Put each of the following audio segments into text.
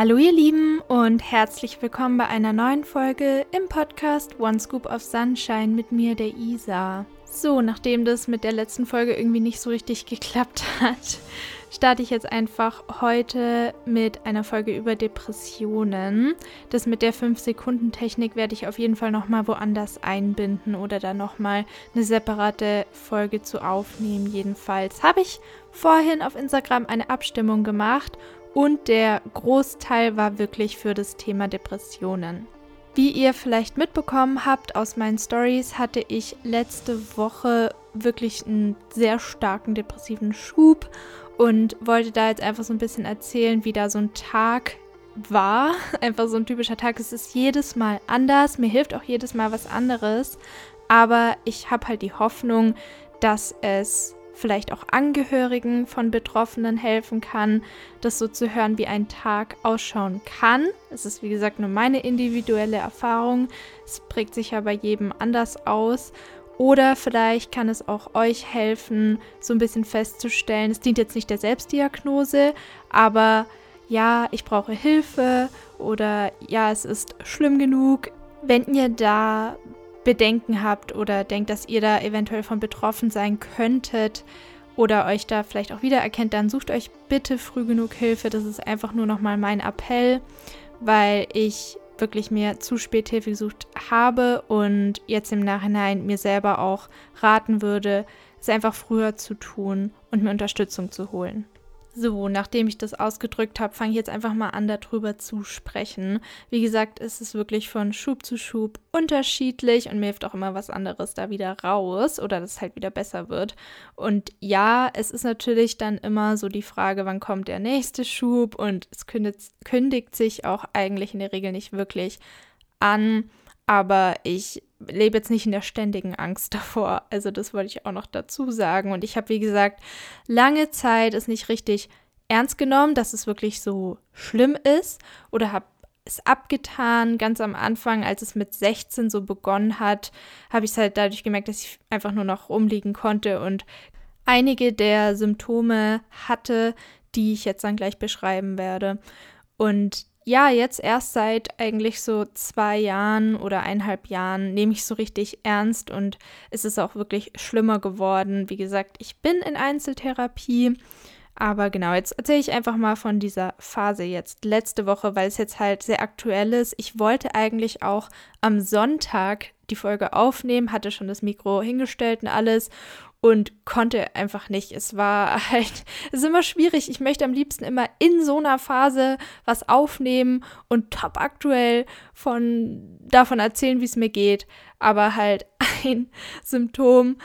Hallo ihr Lieben und herzlich willkommen bei einer neuen Folge im Podcast One Scoop of Sunshine mit mir, der Isa. So, nachdem das mit der letzten Folge irgendwie nicht so richtig geklappt hat, starte ich jetzt einfach heute mit einer Folge über Depressionen. Das mit der 5-Sekunden-Technik werde ich auf jeden Fall nochmal woanders einbinden oder dann nochmal eine separate Folge zu aufnehmen. Jedenfalls habe ich vorhin auf Instagram eine Abstimmung gemacht und der Großteil war wirklich für das Thema Depressionen. Wie ihr vielleicht mitbekommen habt aus meinen Stories, hatte ich letzte Woche wirklich einen sehr starken depressiven Schub und wollte da jetzt einfach so ein bisschen erzählen, wie da so ein Tag war. Einfach so ein typischer Tag. Es ist jedes Mal anders. Mir hilft auch jedes Mal was anderes. Aber ich habe halt die Hoffnung, dass es vielleicht auch Angehörigen von Betroffenen helfen kann, das so zu hören, wie ein Tag ausschauen kann. Es ist, wie gesagt, nur meine individuelle Erfahrung. Es prägt sich ja bei jedem anders aus. Oder vielleicht kann es auch euch helfen, so ein bisschen festzustellen, es dient jetzt nicht der Selbstdiagnose, aber ja, ich brauche Hilfe oder ja, es ist schlimm genug. Wenn ihr da Bedenken habt oder denkt, dass ihr da eventuell von betroffen sein könntet oder euch da vielleicht auch wiedererkennt, dann sucht euch bitte früh genug Hilfe. Das ist einfach nur nochmal mein Appell, weil ich wirklich mir zu spät Hilfe gesucht habe und jetzt im Nachhinein mir selber auch raten würde, es einfach früher zu tun und mir Unterstützung zu holen. So, nachdem ich das ausgedrückt habe, fange ich jetzt einfach mal an, darüber zu sprechen. Wie gesagt, ist es wirklich von Schub zu Schub unterschiedlich und mir hilft auch immer was anderes da wieder raus oder dass es halt wieder besser wird. Und ja, es ist natürlich dann immer so die Frage, wann kommt der nächste Schub und es kündigt, kündigt sich auch eigentlich in der Regel nicht wirklich an. Aber ich lebe jetzt nicht in der ständigen Angst davor. Also das wollte ich auch noch dazu sagen. Und ich habe, wie gesagt, lange Zeit es nicht richtig ernst genommen, dass es wirklich so schlimm ist oder habe es abgetan. Ganz am Anfang, als es mit 16 so begonnen hat, habe ich es halt dadurch gemerkt, dass ich einfach nur noch rumliegen konnte und einige der Symptome hatte, die ich jetzt dann gleich beschreiben werde. Und ja, jetzt erst seit eigentlich so zwei Jahren oder eineinhalb Jahren nehme ich so richtig ernst und es ist auch wirklich schlimmer geworden. Wie gesagt, ich bin in Einzeltherapie. Aber genau, jetzt erzähle ich einfach mal von dieser Phase jetzt letzte Woche, weil es jetzt halt sehr aktuell ist. Ich wollte eigentlich auch am Sonntag die Folge aufnehmen, hatte schon das Mikro hingestellt und alles und konnte einfach nicht. Es war halt, es ist immer schwierig. Ich möchte am liebsten immer in so einer Phase was aufnehmen und top aktuell von davon erzählen, wie es mir geht. Aber halt ein Symptom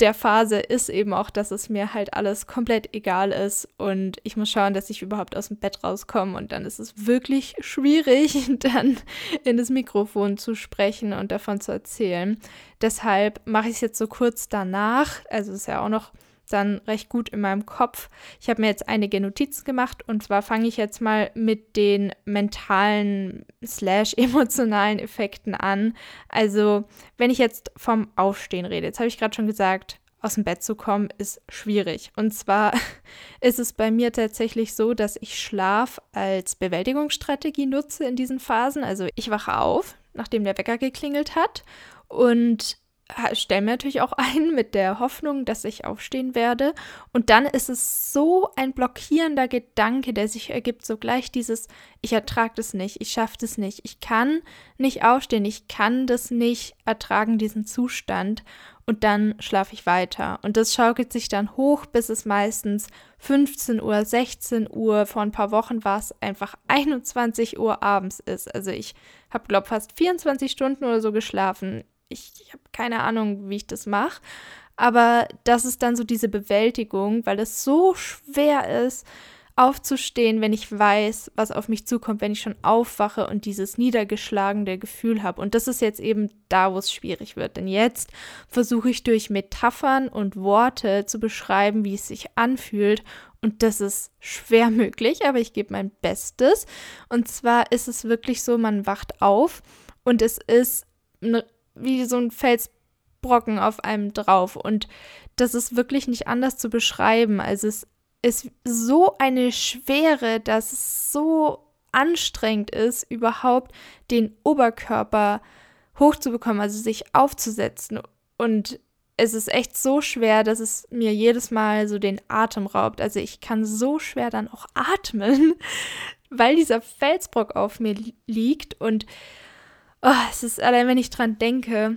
der Phase ist eben auch, dass es mir halt alles komplett egal ist und ich muss schauen, dass ich überhaupt aus dem Bett rauskomme und dann ist es wirklich schwierig, dann in das Mikrofon zu sprechen und davon zu erzählen. Deshalb mache ich es jetzt so kurz danach, also ist ja auch noch dann recht gut in meinem Kopf. Ich habe mir jetzt einige Notizen gemacht und zwar fange ich jetzt mal mit den mentalen slash emotionalen Effekten an. Also wenn ich jetzt vom Aufstehen rede, jetzt habe ich gerade schon gesagt, aus dem Bett zu kommen, ist schwierig. Und zwar ist es bei mir tatsächlich so, dass ich Schlaf als Bewältigungsstrategie nutze in diesen Phasen. Also ich wache auf, nachdem der Wecker geklingelt hat und stelle mir natürlich auch ein mit der Hoffnung, dass ich aufstehen werde. Und dann ist es so ein blockierender Gedanke, der sich ergibt, so gleich dieses, ich ertrage das nicht, ich schaffe das nicht, ich kann nicht aufstehen, ich kann das nicht ertragen, diesen Zustand. Und dann schlafe ich weiter. Und das schaukelt sich dann hoch, bis es meistens 15 Uhr, 16 Uhr, vor ein paar Wochen war es einfach 21 Uhr abends ist. Also ich habe, glaube fast 24 Stunden oder so geschlafen ich, ich habe keine Ahnung, wie ich das mache. Aber das ist dann so diese Bewältigung, weil es so schwer ist, aufzustehen, wenn ich weiß, was auf mich zukommt, wenn ich schon aufwache und dieses niedergeschlagene Gefühl habe. Und das ist jetzt eben da, wo es schwierig wird. Denn jetzt versuche ich durch Metaphern und Worte zu beschreiben, wie es sich anfühlt. Und das ist schwer möglich, aber ich gebe mein Bestes. Und zwar ist es wirklich so, man wacht auf und es ist eine wie so ein Felsbrocken auf einem drauf. Und das ist wirklich nicht anders zu beschreiben. Also es ist so eine Schwere, dass es so anstrengend ist, überhaupt den Oberkörper hochzubekommen, also sich aufzusetzen. Und es ist echt so schwer, dass es mir jedes Mal so den Atem raubt. Also ich kann so schwer dann auch atmen, weil dieser Felsbrock auf mir liegt. Und oh, es ist allein, wenn ich dran denke,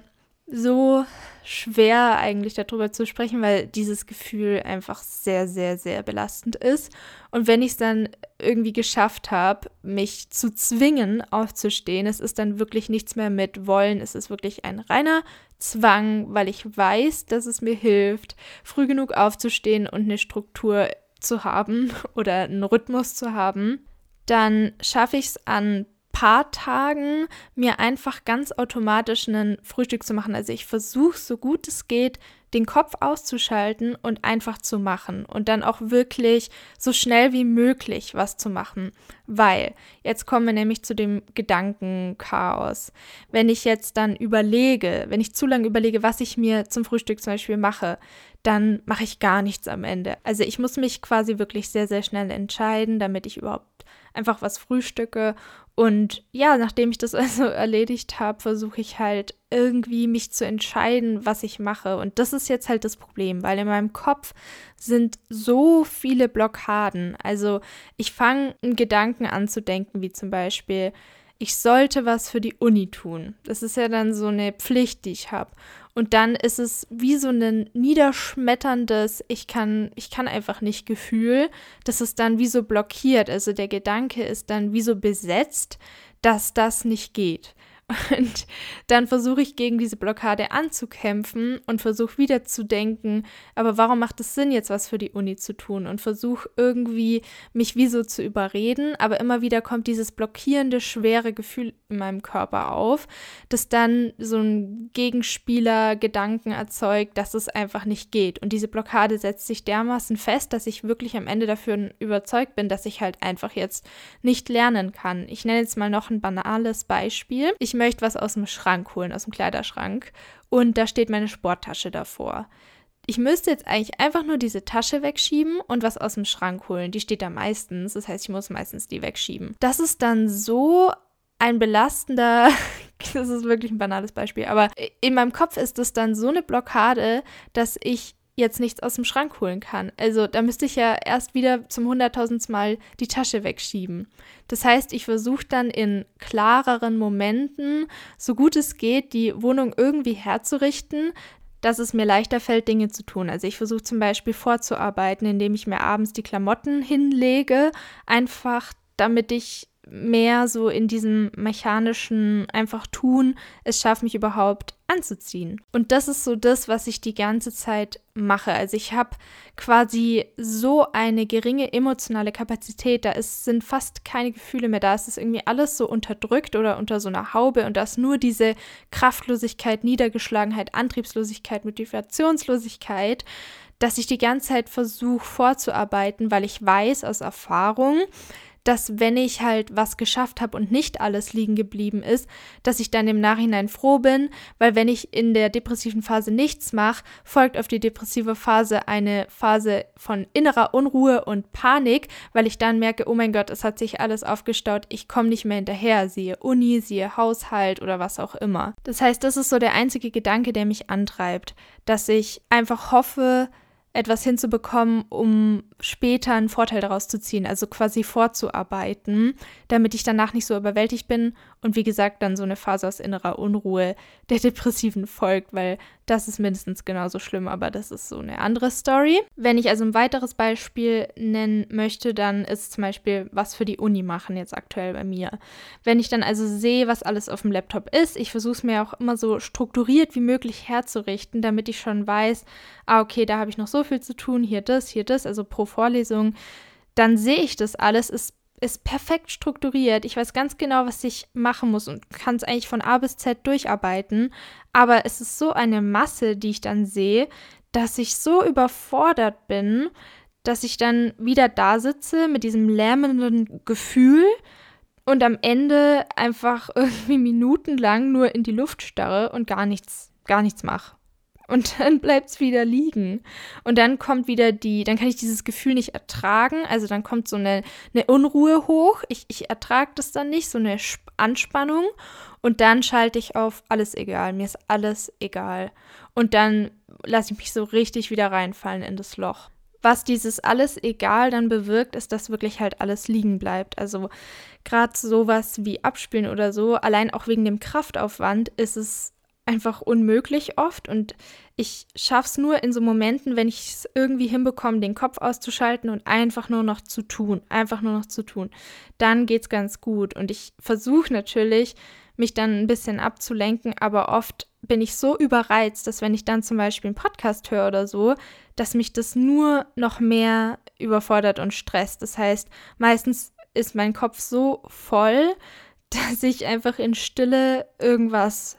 so schwer eigentlich darüber zu sprechen, weil dieses Gefühl einfach sehr, sehr, sehr belastend ist. Und wenn ich es dann irgendwie geschafft habe, mich zu zwingen, aufzustehen, es ist dann wirklich nichts mehr mit Wollen, es ist wirklich ein reiner Zwang, weil ich weiß, dass es mir hilft, früh genug aufzustehen und eine Struktur zu haben oder einen Rhythmus zu haben. Dann schaffe ich es an paar Tagen mir einfach ganz automatisch ein Frühstück zu machen. Also ich versuche so gut es geht, den Kopf auszuschalten und einfach zu machen und dann auch wirklich so schnell wie möglich was zu machen. Weil, jetzt kommen wir nämlich zu dem Gedankenchaos. Wenn ich jetzt dann überlege, wenn ich zu lange überlege, was ich mir zum Frühstück zum Beispiel mache, dann mache ich gar nichts am Ende. Also ich muss mich quasi wirklich sehr, sehr schnell entscheiden, damit ich überhaupt einfach was frühstücke und ja, nachdem ich das also erledigt habe, versuche ich halt irgendwie mich zu entscheiden, was ich mache. Und das ist jetzt halt das Problem, weil in meinem Kopf sind so viele Blockaden. Also ich fange einen Gedanken an zu denken, wie zum Beispiel, ich sollte was für die Uni tun. Das ist ja dann so eine Pflicht, die ich habe. Und dann ist es wie so ein niederschmetterndes, ich kann, ich kann einfach nicht Gefühl, das ist dann wie so blockiert. Also der Gedanke ist dann wie so besetzt, dass das nicht geht. Und dann versuche ich gegen diese Blockade anzukämpfen und versuche wieder zu denken, aber warum macht es Sinn, jetzt was für die Uni zu tun? Und versuche irgendwie mich wie so zu überreden, aber immer wieder kommt dieses blockierende, schwere Gefühl in meinem Körper auf, das dann so ein Gegenspieler-Gedanken erzeugt, dass es einfach nicht geht. Und diese Blockade setzt sich dermaßen fest, dass ich wirklich am Ende dafür überzeugt bin, dass ich halt einfach jetzt nicht lernen kann. Ich nenne jetzt mal noch ein banales Beispiel. Ich möchte was aus dem Schrank holen, aus dem Kleiderschrank. Und da steht meine Sporttasche davor. Ich müsste jetzt eigentlich einfach nur diese Tasche wegschieben und was aus dem Schrank holen. Die steht da meistens. Das heißt, ich muss meistens die wegschieben. Das ist dann so ein belastender, das ist wirklich ein banales Beispiel, aber in meinem Kopf ist das dann so eine Blockade, dass ich jetzt nichts aus dem Schrank holen kann. Also da müsste ich ja erst wieder zum hunderttausendsten Mal die Tasche wegschieben. Das heißt, ich versuche dann in klareren Momenten, so gut es geht, die Wohnung irgendwie herzurichten, dass es mir leichter fällt, Dinge zu tun. Also ich versuche zum Beispiel vorzuarbeiten, indem ich mir abends die Klamotten hinlege, einfach damit ich mehr so in diesem mechanischen einfach tun, es schafft mich überhaupt anzuziehen. Und das ist so das, was ich die ganze Zeit mache. Also ich habe quasi so eine geringe emotionale Kapazität, da ist, sind fast keine Gefühle mehr da. Es ist irgendwie alles so unterdrückt oder unter so einer Haube und da ist nur diese Kraftlosigkeit, Niedergeschlagenheit, Antriebslosigkeit, Motivationslosigkeit, dass ich die ganze Zeit versuche vorzuarbeiten, weil ich weiß aus Erfahrung, dass wenn ich halt was geschafft habe und nicht alles liegen geblieben ist, dass ich dann im Nachhinein froh bin, weil wenn ich in der depressiven Phase nichts mache, folgt auf die depressive Phase eine Phase von innerer Unruhe und Panik, weil ich dann merke, oh mein Gott, es hat sich alles aufgestaut, ich komme nicht mehr hinterher, siehe Uni, siehe Haushalt oder was auch immer. Das heißt, das ist so der einzige Gedanke, der mich antreibt, dass ich einfach hoffe, etwas hinzubekommen, um später einen Vorteil daraus zu ziehen, also quasi vorzuarbeiten, damit ich danach nicht so überwältigt bin und wie gesagt dann so eine Phase aus innerer Unruhe der Depressiven folgt, weil das ist mindestens genauso schlimm, aber das ist so eine andere Story. Wenn ich also ein weiteres Beispiel nennen möchte, dann ist zum Beispiel was für die Uni machen jetzt aktuell bei mir. Wenn ich dann also sehe, was alles auf dem Laptop ist, ich versuche es mir auch immer so strukturiert wie möglich herzurichten, damit ich schon weiß, ah okay, da habe ich noch so viel zu tun, hier das, hier das, also pro Vorlesung, dann sehe ich das alles, ist ist perfekt strukturiert. Ich weiß ganz genau, was ich machen muss und kann es eigentlich von A bis Z durcharbeiten. Aber es ist so eine Masse, die ich dann sehe, dass ich so überfordert bin, dass ich dann wieder da sitze mit diesem lärmenden Gefühl und am Ende einfach irgendwie minutenlang nur in die Luft starre und gar nichts, gar nichts mache. Und dann bleibt es wieder liegen. Und dann kommt wieder die, dann kann ich dieses Gefühl nicht ertragen. Also dann kommt so eine, eine Unruhe hoch. Ich, ich ertrage das dann nicht, so eine Anspannung. Und dann schalte ich auf alles egal. Mir ist alles egal. Und dann lasse ich mich so richtig wieder reinfallen in das Loch. Was dieses alles egal dann bewirkt, ist, dass wirklich halt alles liegen bleibt. Also gerade sowas wie Abspielen oder so, allein auch wegen dem Kraftaufwand ist es einfach unmöglich oft und ich schaffe es nur in so Momenten, wenn ich es irgendwie hinbekomme, den Kopf auszuschalten und einfach nur noch zu tun, einfach nur noch zu tun. Dann geht es ganz gut und ich versuche natürlich, mich dann ein bisschen abzulenken, aber oft bin ich so überreizt, dass wenn ich dann zum Beispiel einen Podcast höre oder so, dass mich das nur noch mehr überfordert und stresst. Das heißt, meistens ist mein Kopf so voll, dass ich einfach in Stille irgendwas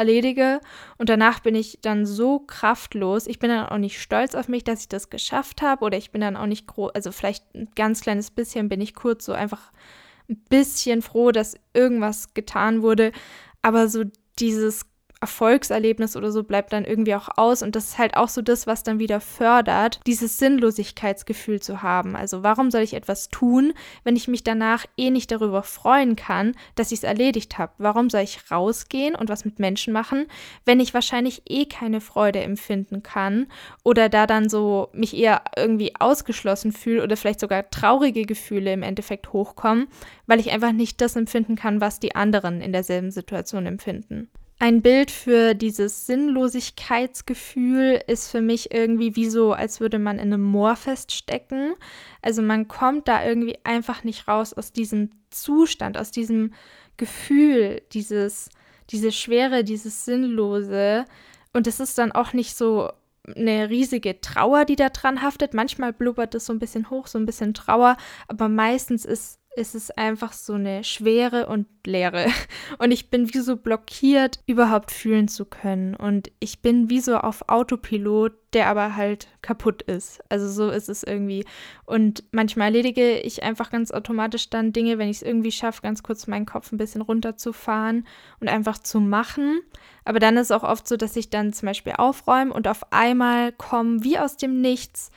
erledige. Und danach bin ich dann so kraftlos. Ich bin dann auch nicht stolz auf mich, dass ich das geschafft habe. Oder ich bin dann auch nicht groß, also vielleicht ein ganz kleines bisschen bin ich kurz so einfach ein bisschen froh, dass irgendwas getan wurde, aber so dieses Erfolgserlebnis oder so bleibt dann irgendwie auch aus. Und das ist halt auch so das, was dann wieder fördert, dieses Sinnlosigkeitsgefühl zu haben. Also warum soll ich etwas tun, wenn ich mich danach eh nicht darüber freuen kann, dass ich es erledigt habe? Warum soll ich rausgehen und was mit Menschen machen, wenn ich wahrscheinlich eh keine Freude empfinden kann oder da dann so mich eher irgendwie ausgeschlossen fühle oder vielleicht sogar traurige Gefühle im Endeffekt hochkommen, weil ich einfach nicht das empfinden kann, was die anderen in derselben Situation empfinden. Ein Bild für dieses Sinnlosigkeitsgefühl ist für mich irgendwie wie so, als würde man in einem Moor feststecken. Also man kommt da irgendwie einfach nicht raus aus diesem Zustand, aus diesem Gefühl, dieses, diese Schwere, dieses Sinnlose. Und es ist dann auch nicht so eine riesige Trauer, die da dran haftet. Manchmal blubbert es so ein bisschen hoch, so ein bisschen Trauer, aber meistens ist ist es einfach so eine Schwere und Leere. Und ich bin wie so blockiert, überhaupt fühlen zu können. Und ich bin wie so auf Autopilot, der aber halt kaputt ist. Also so ist es irgendwie. Und manchmal erledige ich einfach ganz automatisch dann Dinge, wenn ich es irgendwie schaffe, ganz kurz meinen Kopf ein bisschen runterzufahren und einfach zu machen. Aber dann ist es auch oft so, dass ich dann zum Beispiel aufräume und auf einmal kommen wie aus dem Nichts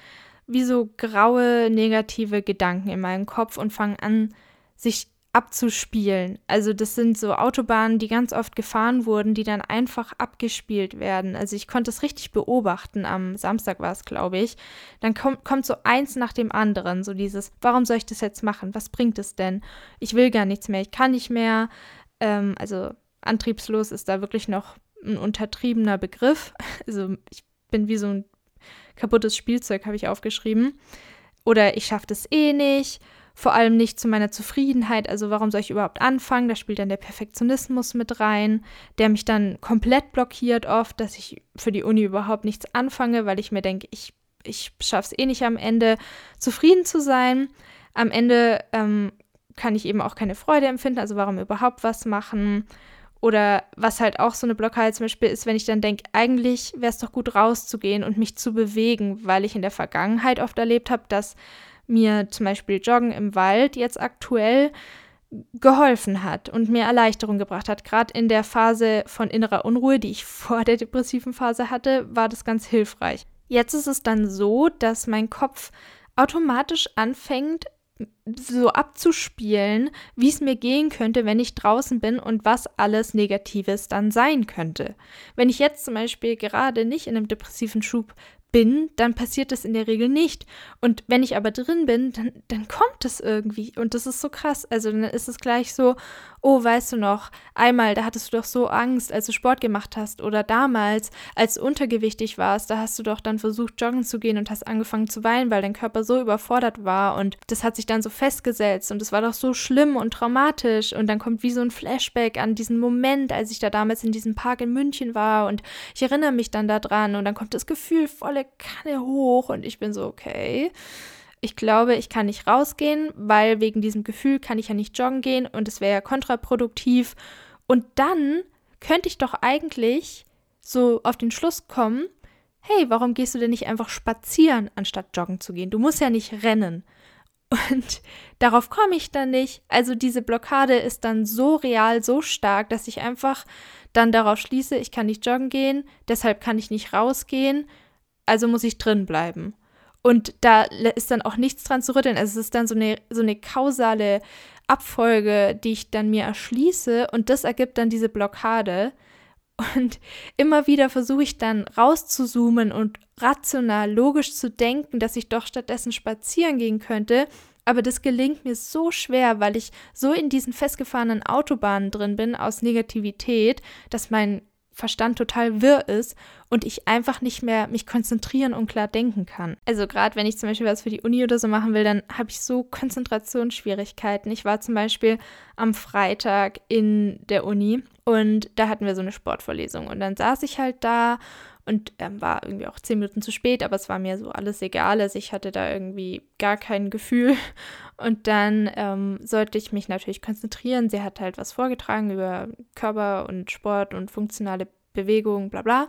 wie so graue negative Gedanken in meinem Kopf und fangen an, sich abzuspielen. Also das sind so Autobahnen, die ganz oft gefahren wurden, die dann einfach abgespielt werden. Also ich konnte es richtig beobachten, am Samstag war es, glaube ich. Dann kommt, kommt so eins nach dem anderen, so dieses, warum soll ich das jetzt machen? Was bringt es denn? Ich will gar nichts mehr, ich kann nicht mehr. Ähm, also antriebslos ist da wirklich noch ein untertriebener Begriff. Also ich bin wie so ein kaputtes Spielzeug habe ich aufgeschrieben. Oder ich schaffe das eh nicht. Vor allem nicht zu meiner Zufriedenheit. Also warum soll ich überhaupt anfangen? Da spielt dann der Perfektionismus mit rein, der mich dann komplett blockiert oft, dass ich für die Uni überhaupt nichts anfange, weil ich mir denke, ich, ich schaffe es eh nicht am Ende zufrieden zu sein. Am Ende ähm, kann ich eben auch keine Freude empfinden. Also warum überhaupt was machen? Oder was halt auch so eine Blockade zum Beispiel ist, wenn ich dann denke, eigentlich wäre es doch gut rauszugehen und mich zu bewegen, weil ich in der Vergangenheit oft erlebt habe, dass mir zum Beispiel Joggen im Wald jetzt aktuell geholfen hat und mir Erleichterung gebracht hat. Gerade in der Phase von innerer Unruhe, die ich vor der depressiven Phase hatte, war das ganz hilfreich. Jetzt ist es dann so, dass mein Kopf automatisch anfängt, so abzuspielen, wie es mir gehen könnte, wenn ich draußen bin und was alles Negatives dann sein könnte. Wenn ich jetzt zum Beispiel gerade nicht in einem depressiven Schub bin, dann passiert das in der Regel nicht. Und wenn ich aber drin bin, dann, dann kommt es irgendwie. Und das ist so krass. Also dann ist es gleich so, oh, weißt du noch, einmal, da hattest du doch so Angst, als du Sport gemacht hast. Oder damals, als du untergewichtig warst, da hast du doch dann versucht, joggen zu gehen und hast angefangen zu weinen, weil dein Körper so überfordert war. Und das hat sich dann so festgesetzt. Und das war doch so schlimm und traumatisch. Und dann kommt wie so ein Flashback an diesen Moment, als ich da damals in diesem Park in München war. Und ich erinnere mich dann daran. Und dann kommt das Gefühl volle Kanne hoch und ich bin so, okay. Ich glaube, ich kann nicht rausgehen, weil wegen diesem Gefühl kann ich ja nicht joggen gehen und es wäre ja kontraproduktiv. Und dann könnte ich doch eigentlich so auf den Schluss kommen, hey, warum gehst du denn nicht einfach spazieren, anstatt joggen zu gehen? Du musst ja nicht rennen. Und darauf komme ich dann nicht. Also diese Blockade ist dann so real, so stark, dass ich einfach dann darauf schließe, ich kann nicht joggen gehen, deshalb kann ich nicht rausgehen, also muss ich drin bleiben. Und da ist dann auch nichts dran zu rütteln. Also es ist dann so eine, so eine kausale Abfolge, die ich dann mir erschließe und das ergibt dann diese Blockade. Und immer wieder versuche ich dann rauszuzoomen und rational, logisch zu denken, dass ich doch stattdessen spazieren gehen könnte. Aber das gelingt mir so schwer, weil ich so in diesen festgefahrenen Autobahnen drin bin aus Negativität, dass mein Verstand total wirr ist und ich einfach nicht mehr mich konzentrieren und klar denken kann. Also gerade wenn ich zum Beispiel was für die Uni oder so machen will, dann habe ich so Konzentrationsschwierigkeiten. Ich war zum Beispiel am Freitag in der Uni und da hatten wir so eine Sportvorlesung und dann saß ich halt da und ähm, war irgendwie auch zehn Minuten zu spät, aber es war mir so alles egal. Also ich hatte da irgendwie gar kein Gefühl. Und dann ähm, sollte ich mich natürlich konzentrieren. Sie hat halt was vorgetragen über Körper und Sport und funktionale Bewegung, bla bla.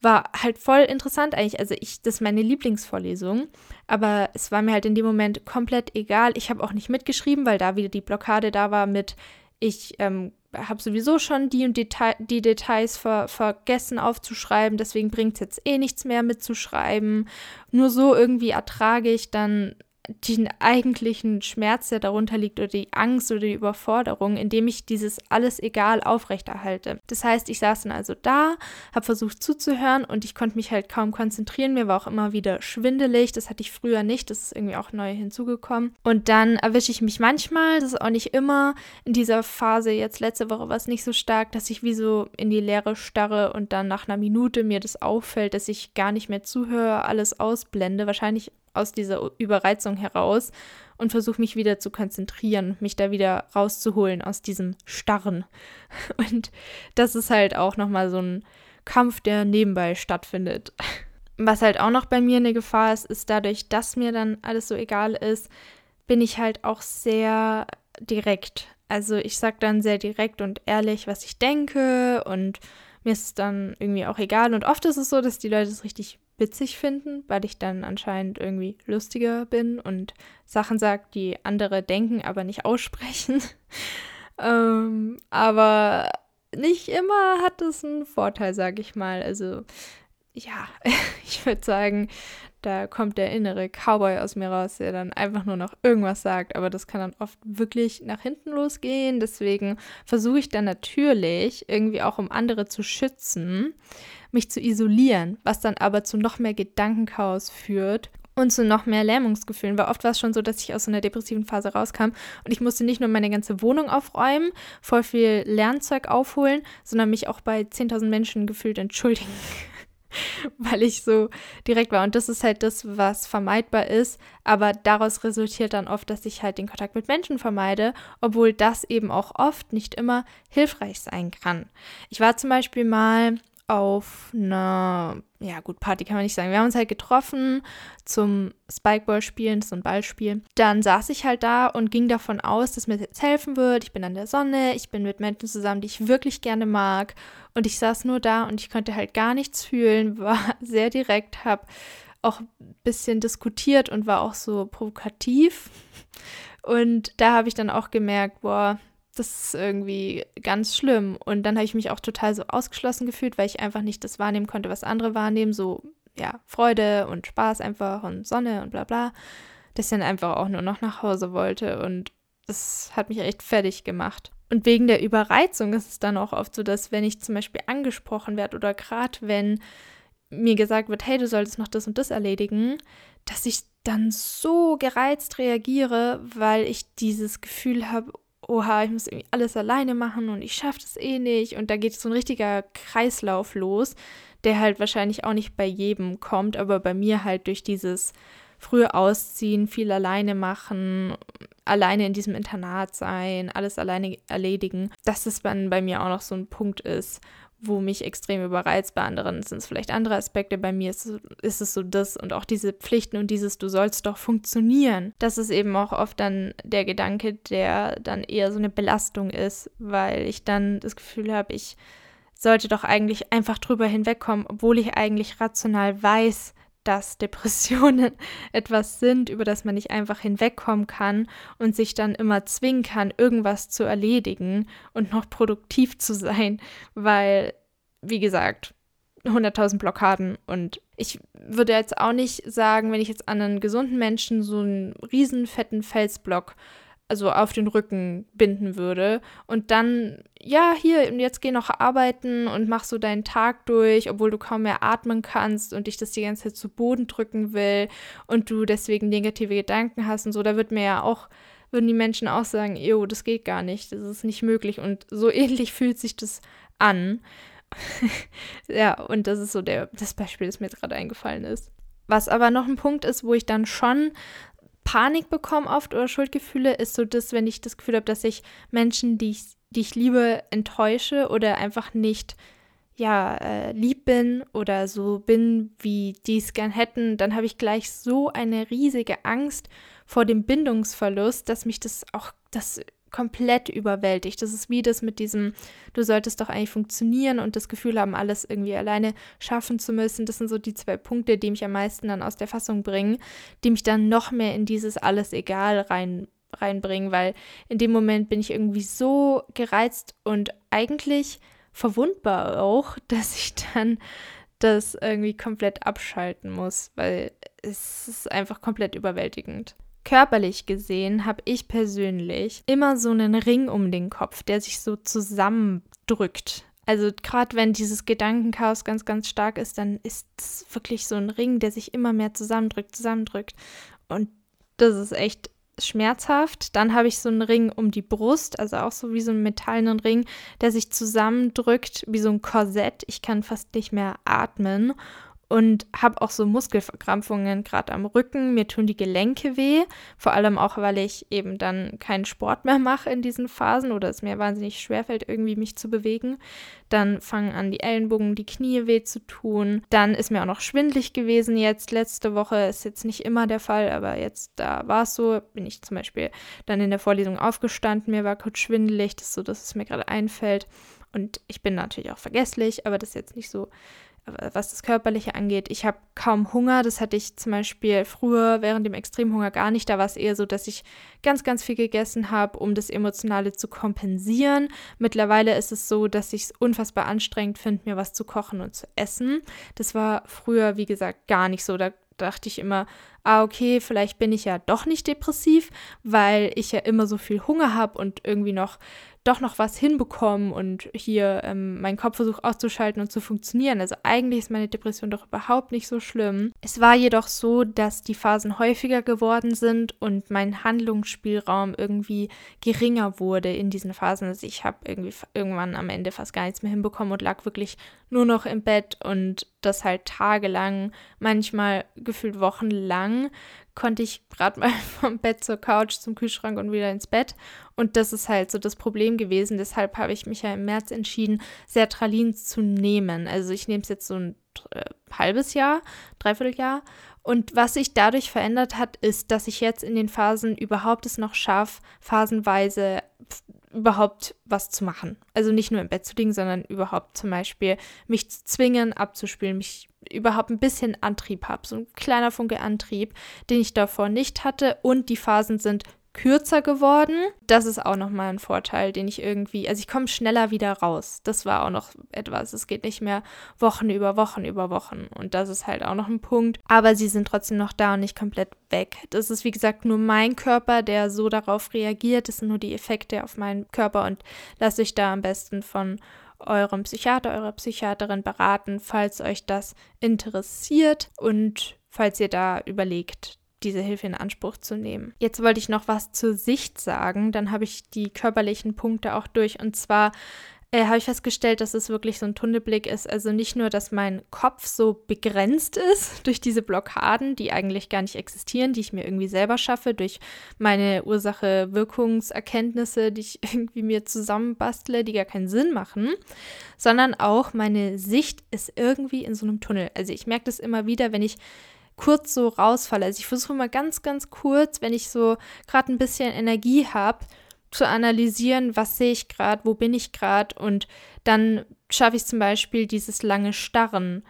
War halt voll interessant eigentlich. Also ich, das ist meine Lieblingsvorlesung. Aber es war mir halt in dem Moment komplett egal. Ich habe auch nicht mitgeschrieben, weil da wieder die Blockade da war mit, ich ähm, habe sowieso schon die und Deta die Details ver vergessen aufzuschreiben, deswegen bringt es jetzt eh nichts mehr mitzuschreiben. Nur so irgendwie ertrage ich dann den eigentlichen Schmerz, der darunter liegt, oder die Angst oder die Überforderung, indem ich dieses alles egal aufrechterhalte. Das heißt, ich saß dann also da, habe versucht zuzuhören und ich konnte mich halt kaum konzentrieren. Mir war auch immer wieder schwindelig. Das hatte ich früher nicht. Das ist irgendwie auch neu hinzugekommen. Und dann erwische ich mich manchmal, das ist auch nicht immer, in dieser Phase, jetzt letzte Woche war es nicht so stark, dass ich wie so in die Leere starre und dann nach einer Minute mir das auffällt, dass ich gar nicht mehr zuhöre, alles ausblende. Wahrscheinlich aus dieser Überreizung heraus und versuche mich wieder zu konzentrieren, mich da wieder rauszuholen aus diesem Starren. Und das ist halt auch nochmal so ein Kampf, der nebenbei stattfindet. Was halt auch noch bei mir eine Gefahr ist, ist dadurch, dass mir dann alles so egal ist, bin ich halt auch sehr direkt. Also ich sage dann sehr direkt und ehrlich, was ich denke und mir ist dann irgendwie auch egal. Und oft ist es so, dass die Leute es richtig witzig finden, weil ich dann anscheinend irgendwie lustiger bin und Sachen sage, die andere denken, aber nicht aussprechen. ähm, aber nicht immer hat es einen Vorteil, sage ich mal. Also ja, ich würde sagen, da kommt der innere Cowboy aus mir raus, der dann einfach nur noch irgendwas sagt. Aber das kann dann oft wirklich nach hinten losgehen. Deswegen versuche ich dann natürlich irgendwie auch, um andere zu schützen, mich zu isolieren, was dann aber zu noch mehr Gedankenchaos führt und zu noch mehr Lähmungsgefühlen. Weil oft war es schon so, dass ich aus so einer depressiven Phase rauskam und ich musste nicht nur meine ganze Wohnung aufräumen, voll viel Lernzeug aufholen, sondern mich auch bei 10.000 Menschen gefühlt entschuldigen. weil ich so direkt war. Und das ist halt das, was vermeidbar ist. Aber daraus resultiert dann oft, dass ich halt den Kontakt mit Menschen vermeide, obwohl das eben auch oft nicht immer hilfreich sein kann. Ich war zum Beispiel mal auf einer, ja gut, Party kann man nicht sagen. Wir haben uns halt getroffen zum Spikeball-Spielen, so ein Ballspiel. Dann saß ich halt da und ging davon aus, dass mir das jetzt helfen wird. Ich bin an der Sonne, ich bin mit Menschen zusammen, die ich wirklich gerne mag. Und ich saß nur da und ich konnte halt gar nichts fühlen, war sehr direkt, habe auch ein bisschen diskutiert und war auch so provokativ. Und da habe ich dann auch gemerkt, boah, das ist irgendwie ganz schlimm. Und dann habe ich mich auch total so ausgeschlossen gefühlt, weil ich einfach nicht das wahrnehmen konnte, was andere wahrnehmen. So, ja, Freude und Spaß einfach und Sonne und bla bla. Dass ich dann einfach auch nur noch nach Hause wollte. Und das hat mich echt fertig gemacht. Und wegen der Überreizung ist es dann auch oft so, dass wenn ich zum Beispiel angesprochen werde oder gerade wenn mir gesagt wird, hey, du solltest noch das und das erledigen, dass ich dann so gereizt reagiere, weil ich dieses Gefühl habe, oha, ich muss irgendwie alles alleine machen und ich schaffe das eh nicht. Und da geht so ein richtiger Kreislauf los, der halt wahrscheinlich auch nicht bei jedem kommt, aber bei mir halt durch dieses frühe Ausziehen, viel alleine machen, alleine in diesem Internat sein, alles alleine erledigen, dass es dann bei mir auch noch so ein Punkt ist, wo mich extrem überreizt. Bei anderen sind es vielleicht andere Aspekte. Bei mir ist, ist, es so das und auch diese Pflichten und dieses, du sollst doch funktionieren. Das ist eben auch oft dann der Gedanke, der dann eher so eine Belastung ist, weil ich dann das Gefühl habe, ich sollte doch eigentlich einfach drüber hinwegkommen, obwohl ich eigentlich rational weiß, dass Depressionen etwas sind, über das man nicht einfach hinwegkommen kann und sich dann immer zwingen kann, irgendwas zu erledigen und noch produktiv zu sein, weil, wie gesagt, 100.000 Blockaden und ich würde jetzt auch nicht sagen, wenn ich jetzt an einen gesunden Menschen so einen riesen fetten Felsblock also auf den Rücken binden würde und dann, ja, hier, und jetzt geh noch arbeiten und mach so deinen Tag durch, obwohl du kaum mehr atmen kannst und dich das die ganze Zeit zu Boden drücken will und du deswegen negative Gedanken hast und so, da wird mir ja auch, würden die Menschen auch sagen, jo, das geht gar nicht, das ist nicht möglich und so ähnlich fühlt sich das an. ja, und das ist so der, das Beispiel, das mir gerade eingefallen ist. Was aber noch ein Punkt ist, wo ich dann schon Panik bekomme oft oder Schuldgefühle, ist so das, wenn ich das Gefühl habe, dass ich Menschen, die ich, die ich liebe, enttäusche oder einfach nicht ja, äh, lieb bin oder so bin, wie die es gern hätten, dann habe ich gleich so eine riesige Angst vor dem Bindungsverlust, dass mich das auch, das komplett überwältigt. Das ist wie das mit diesem, du solltest doch eigentlich funktionieren und das Gefühl haben, alles irgendwie alleine schaffen zu müssen. Das sind so die zwei Punkte, die mich am meisten dann aus der Fassung bringen, die mich dann noch mehr in dieses alles egal rein reinbringen, weil in dem Moment bin ich irgendwie so gereizt und eigentlich verwundbar auch, dass ich dann das irgendwie komplett abschalten muss, weil es ist einfach komplett überwältigend. Körperlich gesehen habe ich persönlich immer so einen Ring um den Kopf, der sich so zusammendrückt. Also gerade wenn dieses Gedankenchaos ganz, ganz stark ist, dann ist es wirklich so ein Ring, der sich immer mehr zusammendrückt, zusammendrückt. Und das ist echt schmerzhaft. Dann habe ich so einen Ring um die Brust, also auch so wie so einen metallenen Ring, der sich zusammendrückt wie so ein Korsett. Ich kann fast nicht mehr atmen und habe auch so Muskelverkrampfungen gerade am Rücken. Mir tun die Gelenke weh, vor allem auch, weil ich eben dann keinen Sport mehr mache in diesen Phasen oder es mir wahnsinnig schwerfällt, irgendwie mich zu bewegen. Dann fangen an die Ellenbogen, die Knie weh zu tun. Dann ist mir auch noch schwindlig gewesen jetzt. Letzte Woche ist jetzt nicht immer der Fall, aber jetzt da war es so. Bin ich zum Beispiel dann in der Vorlesung aufgestanden, mir war kurz schwindelig, das ist so, dass es mir gerade einfällt. Und ich bin natürlich auch vergesslich, aber das ist jetzt nicht so was das Körperliche angeht. Ich habe kaum Hunger. Das hatte ich zum Beispiel früher während dem Extremhunger gar nicht. Da war es eher so, dass ich ganz, ganz viel gegessen habe, um das Emotionale zu kompensieren. Mittlerweile ist es so, dass ich es unfassbar anstrengend finde, mir was zu kochen und zu essen. Das war früher, wie gesagt, gar nicht so. Da dachte ich immer, ah, okay, vielleicht bin ich ja doch nicht depressiv, weil ich ja immer so viel Hunger habe und irgendwie noch doch noch was hinbekommen und hier ähm, meinen Kopf versuche auszuschalten und zu funktionieren. Also eigentlich ist meine Depression doch überhaupt nicht so schlimm. Es war jedoch so, dass die Phasen häufiger geworden sind und mein Handlungsspielraum irgendwie geringer wurde in diesen Phasen. Also ich habe irgendwie irgendwann am Ende fast gar nichts mehr hinbekommen und lag wirklich nur noch im Bett und das halt tagelang, manchmal gefühlt wochenlang konnte ich gerade mal vom Bett zur Couch zum Kühlschrank und wieder ins Bett. Und das ist halt so das Problem gewesen. Deshalb habe ich mich ja im März entschieden, Sertralin zu nehmen. Also ich nehme es jetzt so ein äh, halbes Jahr, dreiviertel Jahr. Und was sich dadurch verändert hat, ist, dass ich jetzt in den Phasen überhaupt es noch schaffe, phasenweise überhaupt was zu machen. Also nicht nur im Bett zu liegen, sondern überhaupt zum Beispiel mich zu zwingen, abzuspielen, mich überhaupt ein bisschen Antrieb habe. So ein kleiner Funke Antrieb, den ich davor nicht hatte. Und die Phasen sind kürzer geworden. Das ist auch nochmal ein Vorteil, den ich irgendwie, also ich komme schneller wieder raus. Das war auch noch etwas. Es geht nicht mehr Wochen über Wochen über Wochen. Und das ist halt auch noch ein Punkt. Aber sie sind trotzdem noch da und nicht komplett weg. Das ist, wie gesagt, nur mein Körper, der so darauf reagiert. Das sind nur die Effekte auf meinen Körper und lasst euch da am besten von eurem Psychiater, eurer Psychiaterin beraten, falls euch das interessiert und falls ihr da überlegt, diese Hilfe in Anspruch zu nehmen. Jetzt wollte ich noch was zur Sicht sagen, dann habe ich die körperlichen Punkte auch durch. Und zwar äh, habe ich festgestellt, dass es wirklich so ein Tunnelblick ist. Also nicht nur, dass mein Kopf so begrenzt ist durch diese Blockaden, die eigentlich gar nicht existieren, die ich mir irgendwie selber schaffe, durch meine Ursache-Wirkungserkenntnisse, die ich irgendwie mir zusammenbastle, die gar keinen Sinn machen, sondern auch meine Sicht ist irgendwie in so einem Tunnel. Also ich merke das immer wieder, wenn ich kurz so rausfalle. Also ich versuche mal ganz, ganz kurz, wenn ich so gerade ein bisschen Energie habe, zu analysieren, was sehe ich gerade, wo bin ich gerade und dann schaffe ich zum Beispiel dieses lange Starren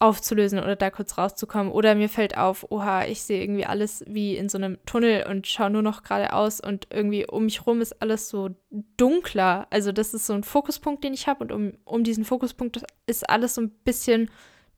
aufzulösen oder da kurz rauszukommen. Oder mir fällt auf, oha, ich sehe irgendwie alles wie in so einem Tunnel und schaue nur noch geradeaus und irgendwie um mich rum ist alles so dunkler. Also das ist so ein Fokuspunkt, den ich habe und um, um diesen Fokuspunkt ist alles so ein bisschen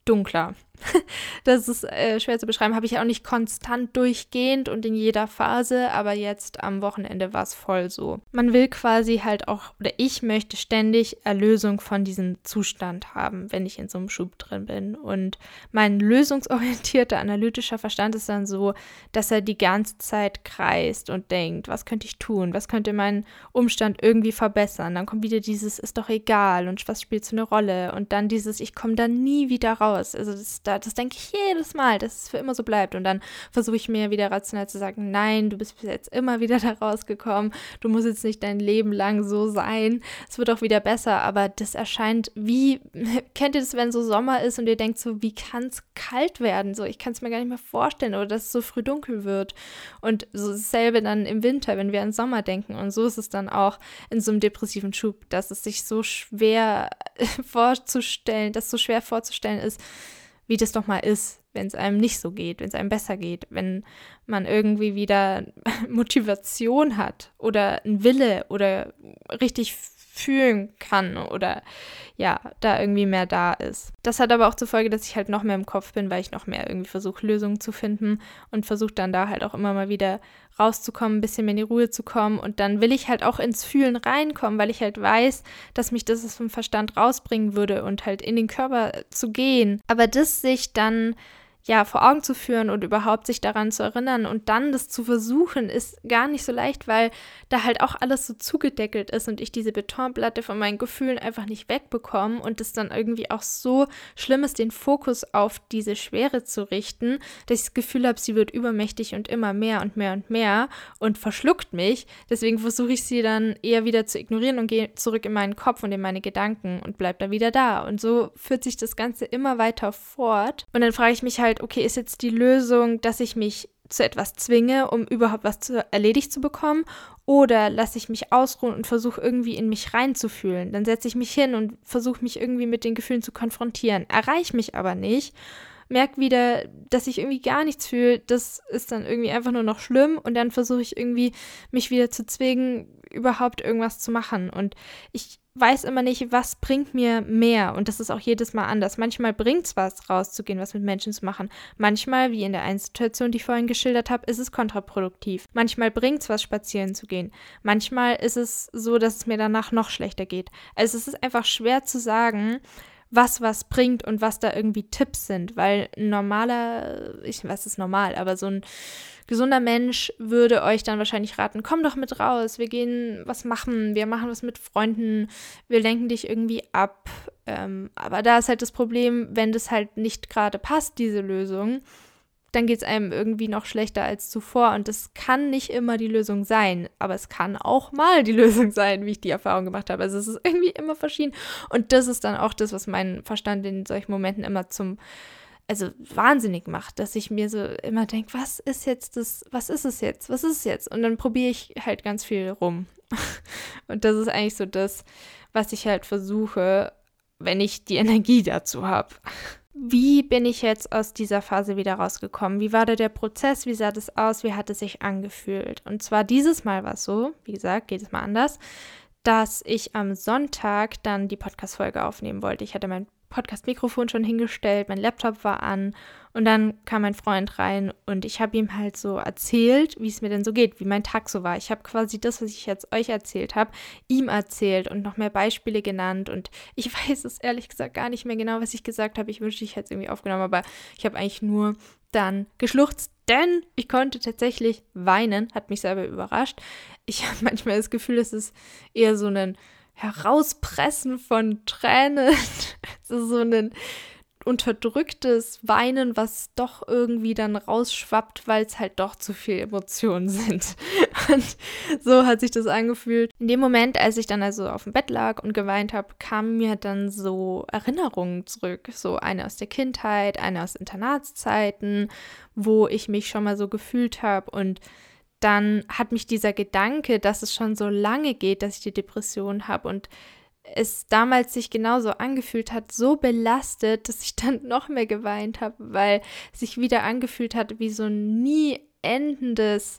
dunkler. das ist äh, schwer zu beschreiben, habe ich auch nicht konstant durchgehend und in jeder Phase, aber jetzt am Wochenende war es voll so. Man will quasi halt auch, oder ich möchte ständig Erlösung von diesem Zustand haben, wenn ich in so einem Schub drin bin. Und mein lösungsorientierter, analytischer Verstand ist dann so, dass er die ganze Zeit kreist und denkt, was könnte ich tun, was könnte mein Umstand irgendwie verbessern. Dann kommt wieder dieses, ist doch egal und was spielt so eine Rolle. Und dann dieses, ich komme da nie wieder raus. Also das, da, das denke ich jedes Mal, dass es für immer so bleibt. Und dann versuche ich mir wieder rational zu sagen, nein, du bist bis jetzt immer wieder da rausgekommen. Du musst jetzt nicht dein Leben lang so sein. Es wird auch wieder besser, aber das erscheint wie, kennt ihr das, wenn so Sommer ist und ihr denkt so, wie kann es kalt werden? So, ich kann es mir gar nicht mehr vorstellen oder dass es so früh dunkel wird. Und so dasselbe dann im Winter, wenn wir an Sommer denken. Und so ist es dann auch in so einem depressiven Schub, dass es sich so schwer vorzustellen, dass so schwer vorzustellen ist, wie das doch mal ist, wenn es einem nicht so geht, wenn es einem besser geht, wenn man irgendwie wieder Motivation hat oder einen Wille oder richtig fühlen kann oder ja, da irgendwie mehr da ist. Das hat aber auch zur Folge, dass ich halt noch mehr im Kopf bin, weil ich noch mehr irgendwie versuche, Lösungen zu finden und versuche dann da halt auch immer mal wieder rauszukommen, ein bisschen mehr in die Ruhe zu kommen und dann will ich halt auch ins Fühlen reinkommen, weil ich halt weiß, dass mich das vom Verstand rausbringen würde und halt in den Körper zu gehen. Aber das sich dann ja, vor Augen zu führen und überhaupt sich daran zu erinnern und dann das zu versuchen, ist gar nicht so leicht, weil da halt auch alles so zugedeckelt ist und ich diese Betonplatte von meinen Gefühlen einfach nicht wegbekomme und es dann irgendwie auch so schlimm ist, den Fokus auf diese Schwere zu richten, dass ich das Gefühl habe, sie wird übermächtig und immer mehr und mehr und mehr und verschluckt mich. Deswegen versuche ich sie dann eher wieder zu ignorieren und gehe zurück in meinen Kopf und in meine Gedanken und bleib dann wieder da. Und so führt sich das Ganze immer weiter fort. Und dann frage ich mich halt, halt, okay, ist jetzt die Lösung, dass ich mich zu etwas zwinge, um überhaupt was zu, erledigt zu bekommen? Oder lasse ich mich ausruhen und versuche irgendwie in mich reinzufühlen? Dann setze ich mich hin und versuche mich irgendwie mit den Gefühlen zu konfrontieren, erreiche mich aber nicht, merke wieder, dass ich irgendwie gar nichts fühle. Das ist dann irgendwie einfach nur noch schlimm und dann versuche ich irgendwie mich wieder zu zwingen, überhaupt irgendwas zu machen. Und ich weiß immer nicht, was bringt mir mehr. Und das ist auch jedes Mal anders. Manchmal bringt es was, rauszugehen, was mit Menschen zu machen. Manchmal, wie in der einen Situation, die ich vorhin geschildert habe, ist es kontraproduktiv. Manchmal bringt es was, spazieren zu gehen. Manchmal ist es so, dass es mir danach noch schlechter geht. Also es ist einfach schwer zu sagen, was was bringt und was da irgendwie Tipps sind, weil ein normaler, ich weiß, es ist normal, aber so ein gesunder Mensch würde euch dann wahrscheinlich raten, komm doch mit raus, wir gehen was machen, wir machen was mit Freunden, wir lenken dich irgendwie ab. Ähm, aber da ist halt das Problem, wenn das halt nicht gerade passt, diese Lösung, dann geht es einem irgendwie noch schlechter als zuvor. Und das kann nicht immer die Lösung sein, aber es kann auch mal die Lösung sein, wie ich die Erfahrung gemacht habe. Also es ist irgendwie immer verschieden. Und das ist dann auch das, was mein Verstand in solchen Momenten immer zum, also wahnsinnig macht, dass ich mir so immer denke, was ist jetzt das, was ist es jetzt, was ist es jetzt? Und dann probiere ich halt ganz viel rum. Und das ist eigentlich so das, was ich halt versuche, wenn ich die Energie dazu habe. Wie bin ich jetzt aus dieser Phase wieder rausgekommen? Wie war da der Prozess? Wie sah das aus? Wie hat es sich angefühlt? Und zwar dieses Mal war es so, wie gesagt, geht es mal anders, dass ich am Sonntag dann die Podcast-Folge aufnehmen wollte. Ich hatte mein Podcast-Mikrofon schon hingestellt, mein Laptop war an und dann kam mein Freund rein und ich habe ihm halt so erzählt, wie es mir denn so geht, wie mein Tag so war. Ich habe quasi das, was ich jetzt euch erzählt habe, ihm erzählt und noch mehr Beispiele genannt und ich weiß es ehrlich gesagt gar nicht mehr genau, was ich gesagt habe. Ich wünschte, ich hätte es irgendwie aufgenommen, aber ich habe eigentlich nur dann geschluchzt, denn ich konnte tatsächlich weinen, hat mich selber überrascht. Ich habe manchmal das Gefühl, es ist eher so ein Herauspressen von Tränen, so ein unterdrücktes Weinen, was doch irgendwie dann rausschwappt, weil es halt doch zu viel Emotionen sind. Und so hat sich das angefühlt. In dem Moment, als ich dann also auf dem Bett lag und geweint habe, kamen mir dann so Erinnerungen zurück. So eine aus der Kindheit, eine aus Internatszeiten, wo ich mich schon mal so gefühlt habe und dann hat mich dieser Gedanke, dass es schon so lange geht, dass ich die Depression habe und es damals sich genauso angefühlt hat, so belastet, dass ich dann noch mehr geweint habe, weil es sich wieder angefühlt hat wie so ein nie endendes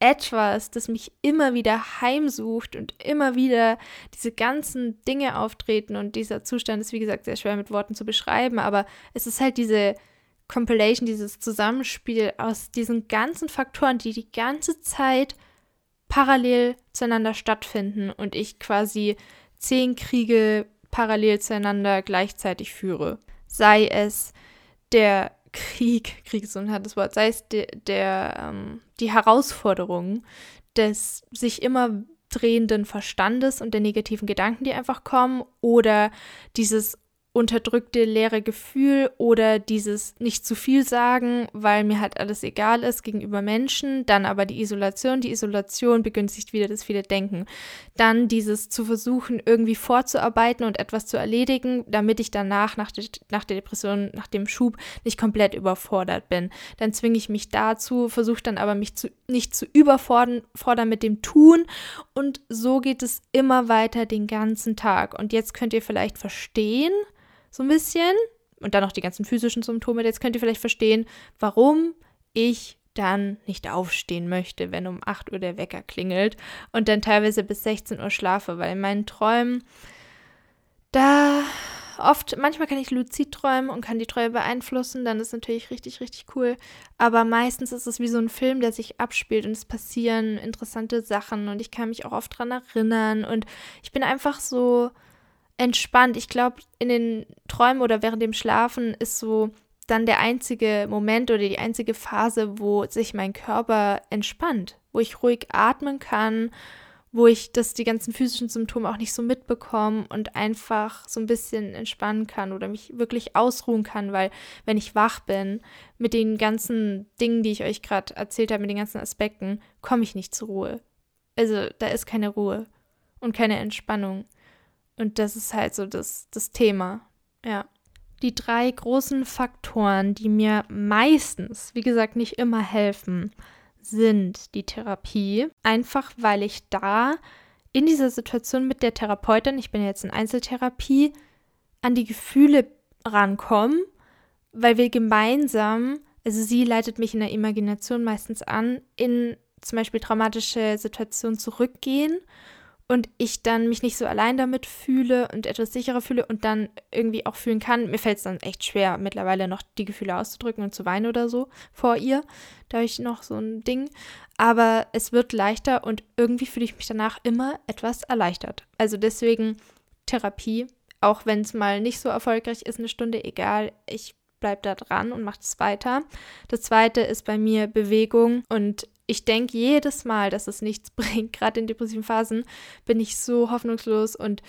etwas, das mich immer wieder heimsucht und immer wieder diese ganzen Dinge auftreten. Und dieser Zustand ist, wie gesagt, sehr schwer mit Worten zu beschreiben, aber es ist halt diese Compilation, dieses Zusammenspiel aus diesen ganzen Faktoren, die die ganze Zeit parallel zueinander stattfinden und ich quasi zehn Kriege parallel zueinander gleichzeitig führe. Sei es der Krieg, Krieg ist ein hartes Wort, sei es de, der, ähm, die Herausforderung des sich immer drehenden Verstandes und der negativen Gedanken, die einfach kommen, oder dieses unterdrückte leere Gefühl oder dieses nicht zu viel sagen, weil mir halt alles egal ist gegenüber Menschen, dann aber die Isolation, die Isolation begünstigt wieder das viele Denken. Dann dieses zu versuchen, irgendwie vorzuarbeiten und etwas zu erledigen, damit ich danach nach, de nach der Depression, nach dem Schub nicht komplett überfordert bin. Dann zwinge ich mich dazu, versuche dann aber mich zu, nicht zu überfordern mit dem Tun und so geht es immer weiter den ganzen Tag. Und jetzt könnt ihr vielleicht verstehen, so ein bisschen. Und dann noch die ganzen physischen Symptome. Jetzt könnt ihr vielleicht verstehen, warum ich dann nicht aufstehen möchte, wenn um 8 Uhr der Wecker klingelt und dann teilweise bis 16 Uhr schlafe, weil in meinen Träumen da oft, manchmal kann ich luzid träumen und kann die Träume beeinflussen, dann ist natürlich richtig, richtig cool. Aber meistens ist es wie so ein Film, der sich abspielt und es passieren interessante Sachen und ich kann mich auch oft dran erinnern und ich bin einfach so entspannt. Ich glaube, in den Träumen oder während dem Schlafen ist so dann der einzige Moment oder die einzige Phase, wo sich mein Körper entspannt, wo ich ruhig atmen kann, wo ich das die ganzen physischen Symptome auch nicht so mitbekomme und einfach so ein bisschen entspannen kann oder mich wirklich ausruhen kann, weil wenn ich wach bin mit den ganzen Dingen, die ich euch gerade erzählt habe, mit den ganzen Aspekten, komme ich nicht zur Ruhe. Also da ist keine Ruhe und keine Entspannung. Und das ist halt so das, das Thema. Ja. Die drei großen Faktoren, die mir meistens, wie gesagt, nicht immer helfen, sind die Therapie. Einfach weil ich da in dieser Situation mit der Therapeutin, ich bin jetzt in Einzeltherapie, an die Gefühle rankomme, weil wir gemeinsam, also sie leitet mich in der Imagination meistens an, in zum Beispiel traumatische Situationen zurückgehen und ich dann mich nicht so allein damit fühle und etwas sicherer fühle und dann irgendwie auch fühlen kann. Mir fällt es dann echt schwer, mittlerweile noch die Gefühle auszudrücken und zu weinen oder so vor ihr. Da habe ich noch so ein Ding. Aber es wird leichter und irgendwie fühle ich mich danach immer etwas erleichtert. Also deswegen Therapie, auch wenn es mal nicht so erfolgreich ist, eine Stunde, egal. Ich bleibe da dran und mache es weiter. Das zweite ist bei mir Bewegung und ich denke jedes Mal, dass es nichts bringt. Gerade in depressiven Phasen bin ich so hoffnungslos und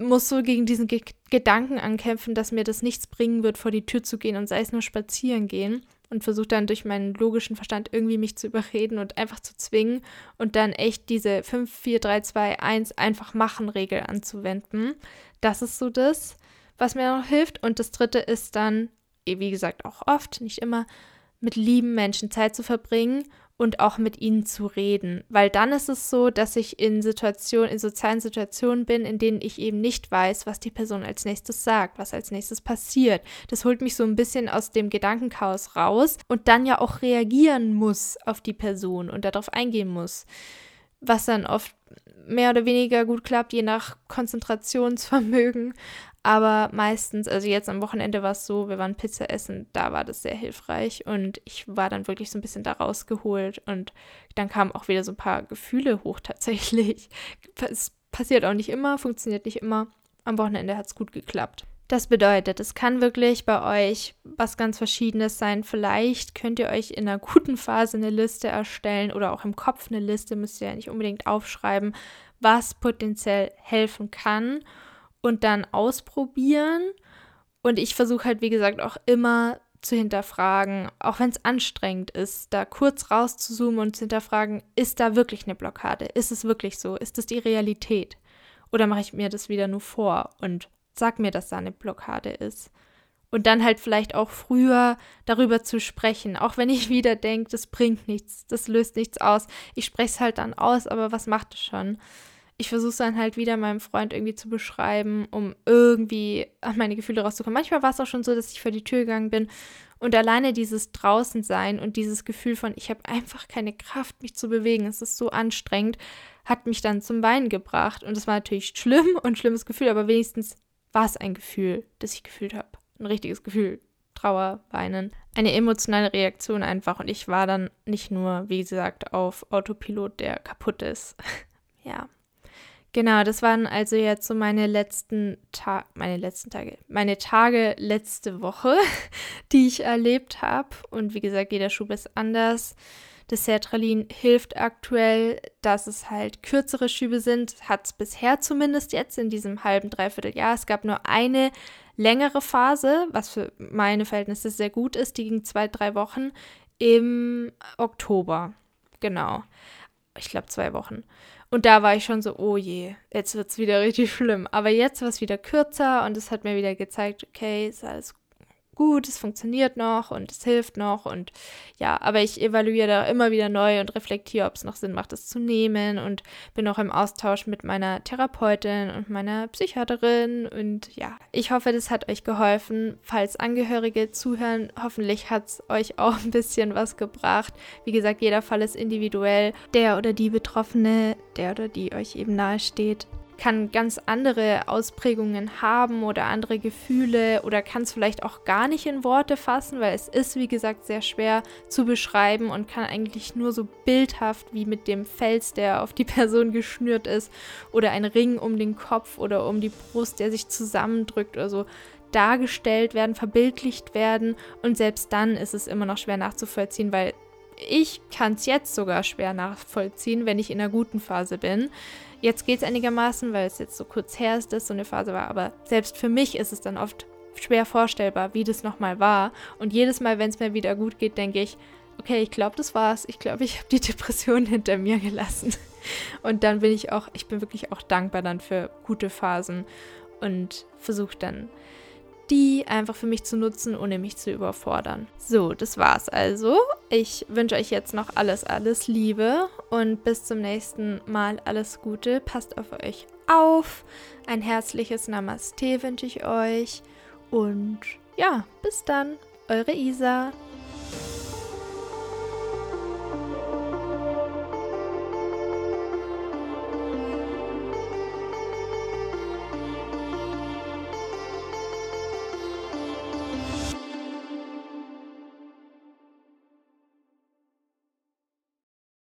muss so gegen diesen Ge Gedanken ankämpfen, dass mir das nichts bringen wird, vor die Tür zu gehen und sei es nur spazieren gehen und versuche dann durch meinen logischen Verstand irgendwie mich zu überreden und einfach zu zwingen und dann echt diese 5, 4, 3, 2, 1 einfach machen Regel anzuwenden. Das ist so das, was mir noch hilft. Und das dritte ist dann, wie gesagt, auch oft, nicht immer, mit lieben Menschen Zeit zu verbringen und auch mit ihnen zu reden. Weil dann ist es so, dass ich in Situationen, in sozialen Situationen bin, in denen ich eben nicht weiß, was die Person als nächstes sagt, was als nächstes passiert. Das holt mich so ein bisschen aus dem Gedankenchaos raus und dann ja auch reagieren muss auf die Person und darauf eingehen muss. Was dann oft mehr oder weniger gut klappt, je nach Konzentrationsvermögen. Aber meistens, also jetzt am Wochenende war es so, wir waren Pizza essen, da war das sehr hilfreich und ich war dann wirklich so ein bisschen da rausgeholt und dann kamen auch wieder so ein paar Gefühle hoch tatsächlich. Es passiert auch nicht immer, funktioniert nicht immer. Am Wochenende hat es gut geklappt. Das bedeutet, es kann wirklich bei euch was ganz Verschiedenes sein. Vielleicht könnt ihr euch in einer guten Phase eine Liste erstellen oder auch im Kopf eine Liste, müsst ihr ja nicht unbedingt aufschreiben, was potenziell helfen kann und dann ausprobieren. Und ich versuche halt, wie gesagt, auch immer zu hinterfragen, auch wenn es anstrengend ist, da kurz rauszuzoomen und zu hinterfragen, ist da wirklich eine Blockade? Ist es wirklich so? Ist das die Realität? Oder mache ich mir das wieder nur vor und sag mir, dass da eine Blockade ist? Und dann halt vielleicht auch früher darüber zu sprechen, auch wenn ich wieder denke, das bringt nichts, das löst nichts aus. Ich spreche es halt dann aus, aber was macht es schon? Ich versuche es dann halt wieder meinem Freund irgendwie zu beschreiben, um irgendwie an meine Gefühle rauszukommen. Manchmal war es auch schon so, dass ich vor die Tür gegangen bin und alleine dieses Draußensein und dieses Gefühl von, ich habe einfach keine Kraft, mich zu bewegen, es ist so anstrengend, hat mich dann zum Weinen gebracht. Und es war natürlich schlimm und schlimmes Gefühl, aber wenigstens war es ein Gefühl, das ich gefühlt habe. Ein richtiges Gefühl. Trauer, Weinen. Eine emotionale Reaktion einfach. Und ich war dann nicht nur, wie gesagt, auf Autopilot, der kaputt ist. ja. Genau, das waren also jetzt so meine letzten Tage, meine letzten Tage, meine Tage letzte Woche, die ich erlebt habe. Und wie gesagt, jeder Schub ist anders. Das Sertralin hilft aktuell, dass es halt kürzere Schübe sind. Hat es bisher zumindest jetzt in diesem halben, dreiviertel Jahr. Es gab nur eine längere Phase, was für meine Verhältnisse sehr gut ist. Die ging zwei, drei Wochen im Oktober. Genau. Ich glaube zwei Wochen. Und da war ich schon so, oh je, jetzt wird es wieder richtig schlimm. Aber jetzt war es wieder kürzer und es hat mir wieder gezeigt, okay, ist alles gut gut, es funktioniert noch und es hilft noch und ja, aber ich evaluiere da immer wieder neu und reflektiere, ob es noch Sinn macht, es zu nehmen und bin auch im Austausch mit meiner Therapeutin und meiner Psychiaterin und ja, ich hoffe, das hat euch geholfen. Falls Angehörige zuhören, hoffentlich hat es euch auch ein bisschen was gebracht. Wie gesagt, jeder Fall ist individuell. Der oder die Betroffene, der oder die euch eben nahesteht, kann ganz andere Ausprägungen haben oder andere Gefühle oder kann es vielleicht auch gar nicht in Worte fassen, weil es ist, wie gesagt, sehr schwer zu beschreiben und kann eigentlich nur so bildhaft wie mit dem Fels, der auf die Person geschnürt ist oder ein Ring um den Kopf oder um die Brust, der sich zusammendrückt oder so dargestellt werden, verbildlicht werden. Und selbst dann ist es immer noch schwer nachzuvollziehen, weil ich kann es jetzt sogar schwer nachvollziehen, wenn ich in einer guten Phase bin. Jetzt geht es einigermaßen, weil es jetzt so kurz her ist, dass so eine Phase war. Aber selbst für mich ist es dann oft schwer vorstellbar, wie das nochmal war. Und jedes Mal, wenn es mir wieder gut geht, denke ich, okay, ich glaube, das war's. Ich glaube, ich habe die Depression hinter mir gelassen. Und dann bin ich auch, ich bin wirklich auch dankbar dann für gute Phasen und versuche dann die einfach für mich zu nutzen, ohne mich zu überfordern. So, das war's also. Ich wünsche euch jetzt noch alles, alles Liebe und bis zum nächsten Mal alles Gute. Passt auf euch auf. Ein herzliches Namaste wünsche ich euch. Und ja, bis dann. Eure Isa.